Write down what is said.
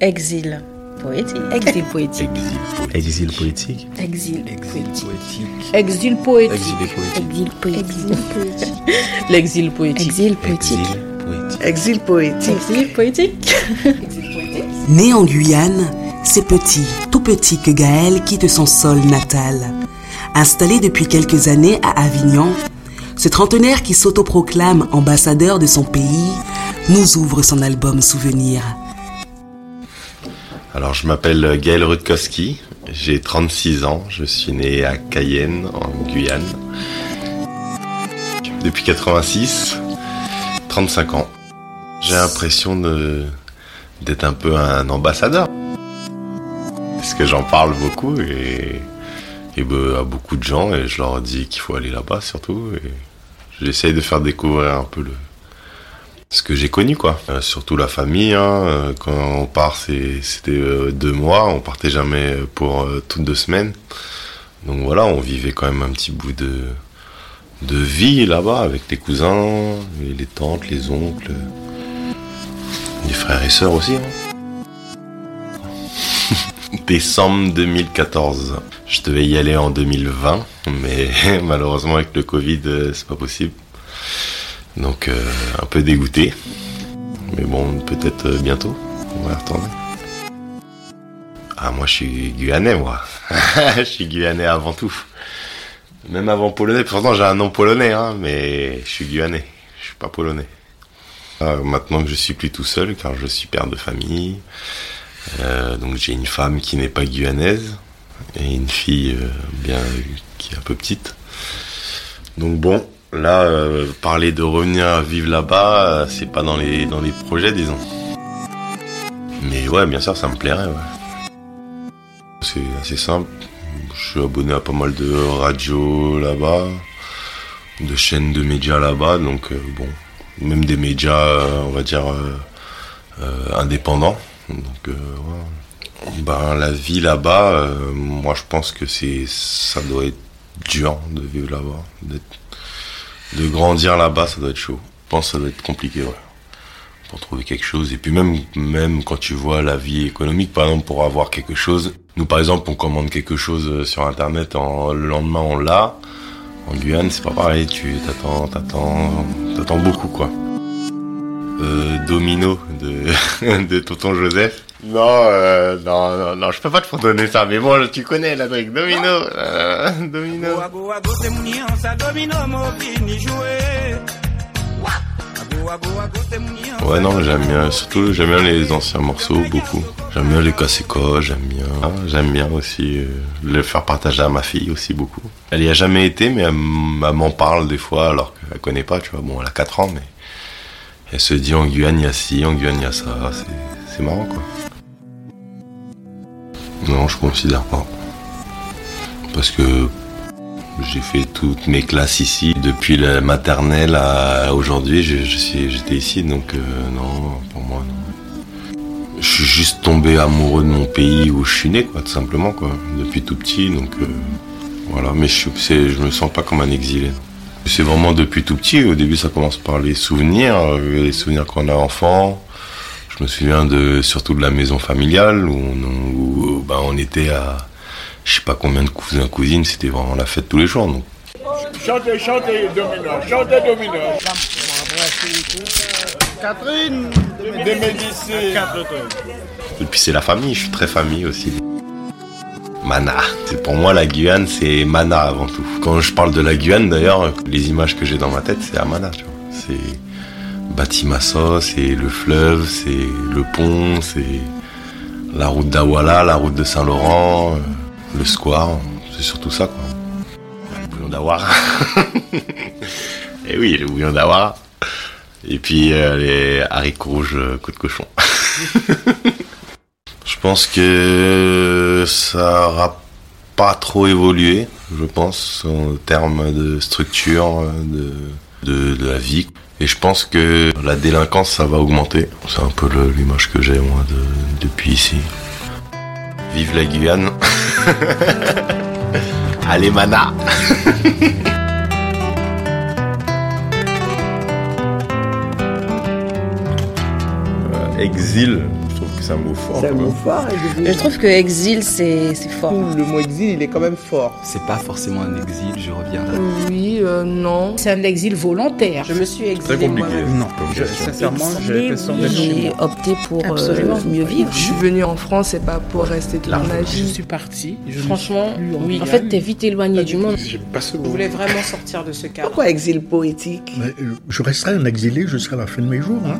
Exil poétique. Exil poétique. Exil poétique. Exil poétique. Exil poétique. Exil poétique. L'exil poétique. Exil poétique. Exil poétique. Exil poétique. Né en Guyane, c'est petit, tout petit que Gaël quitte son sol natal. Installé depuis quelques années à Avignon, ce trentenaire qui s'autoproclame ambassadeur de son pays nous ouvre son album Souvenir. Alors je m'appelle Gaël Rutkowski, j'ai 36 ans, je suis né à Cayenne en Guyane. Depuis 86, 35 ans. J'ai l'impression d'être un peu un ambassadeur. Parce que j'en parle beaucoup et, à beaucoup de gens et je leur dis qu'il faut aller là-bas surtout. J'essaye de faire découvrir un peu le, ce que j'ai connu quoi. Euh, surtout la famille. Hein, euh, quand on part, c'était euh, deux mois. On partait jamais pour toutes deux semaines. Donc voilà, on vivait quand même un petit bout de de vie là-bas avec les cousins, les tantes, les oncles, les frères et sœurs aussi. Hein. Décembre 2014. Je devais y aller en 2020, mais malheureusement avec le Covid, c'est pas possible. Donc euh, un peu dégoûté. Mais bon, peut-être euh, bientôt, on va retourner. Ah, moi je suis guyanais, moi. je suis guyanais avant tout. Même avant polonais. Pourtant j'ai un nom polonais, hein, mais je suis guyanais. Je suis pas polonais. Ah, maintenant que je suis plus tout seul, car je suis père de famille. Euh, donc j'ai une femme qui n'est pas guyanaise et une fille bien qui est un peu petite. Donc bon, Là, euh, parler de revenir vivre là-bas, euh, c'est pas dans les, dans les projets, disons. Mais ouais, bien sûr, ça me plairait. C'est assez simple. Je suis abonné à pas mal de radios là-bas, de chaînes de médias là-bas, donc euh, bon, même des médias, on va dire, indépendants. Donc, ouais. ben, la vie là-bas, moi je pense que c'est ça doit être dur de vivre là-bas, de grandir là-bas, ça doit être chaud. Je pense que ça doit être compliqué, ouais. Pour trouver quelque chose. Et puis même, même quand tu vois la vie économique, par exemple, pour avoir quelque chose. Nous, par exemple, on commande quelque chose euh, sur Internet, le lendemain, on l'a. En Guyane, c'est pas pareil. Tu t'attends, t'attends, t'attends beaucoup, quoi. Euh, Domino de, de Tonton Joseph. Non, euh, non, non, non, je peux pas te donner ça, mais bon, tu connais la truc, Domino, euh, Domino. Ouais, non, j'aime bien, surtout j'aime bien les anciens morceaux, beaucoup. J'aime bien les cassés j'aime bien, j'aime bien aussi euh, le faire partager à ma fille aussi beaucoup. Elle y a jamais été, mais elle m'en parle des fois alors qu'elle connaît pas, tu vois. Bon, elle a 4 ans, mais elle se dit en Guyane il y a ci, en Guyane il y a ça, c'est marrant quoi. Non, je considère pas. Parce que j'ai fait toutes mes classes ici, depuis la maternelle à aujourd'hui, j'étais ici, donc euh, non, pour moi non. Je suis juste tombé amoureux de mon pays où je suis né, quoi, tout simplement, quoi, depuis tout petit, donc euh, voilà. Mais je, je me sens pas comme un exilé. C'est vraiment depuis tout petit. Au début, ça commence par les souvenirs, euh, les souvenirs qu'on a enfant, je me souviens de surtout de la maison familiale où ben, on était à je sais pas combien de cousins cousines, c'était vraiment la fête tous les jours. Donc. Chantez, chantez, Domino, chantez, Domino. Catherine, des Médicis. Et puis c'est la famille, je suis très famille aussi. Mana. C'est pour moi la Guyane, c'est Mana avant tout. Quand je parle de la Guyane d'ailleurs, les images que j'ai dans ma tête, c'est à Mana. C'est Batimassa, c'est le fleuve, c'est le pont, c'est la route d'Awala, la route de Saint-Laurent, le square, c'est surtout ça quoi. Le bouillon d'Awara. Et eh oui, le bouillon d'Awara. Et puis euh, les haricots rouges euh, côte de cochon. je pense que ça n'aura pas trop évolué, je pense, en termes de structure de, de la vie. Et je pense que la délinquance, ça va augmenter. C'est un peu l'image que j'ai, moi, depuis ici. Vive la Guyane. Allez, mana. Euh, exil, c'est un mot fort. C'est un mot fort. Je trouve que exil, c'est fort. Le mot exil, il est quand même fort. C'est pas forcément un exil, je reviendrai. Oui, euh, non. C'est un exil volontaire. Je me suis exilée. Très compliqué. Non, je, sincèrement, j'ai J'ai opté pour euh, mieux vivre. Je suis venue en France, c'est pas pour rester toute ma Je vie. suis partie. Je Franchement, suis oui. En fait, t'es vite éloigné du monde. J'ai pas ce Je voulais vraiment sortir de ce cadre. Pourquoi exil poétique? Mais, euh, Je resterai un exilé jusqu'à la fin de mes jours. Hein.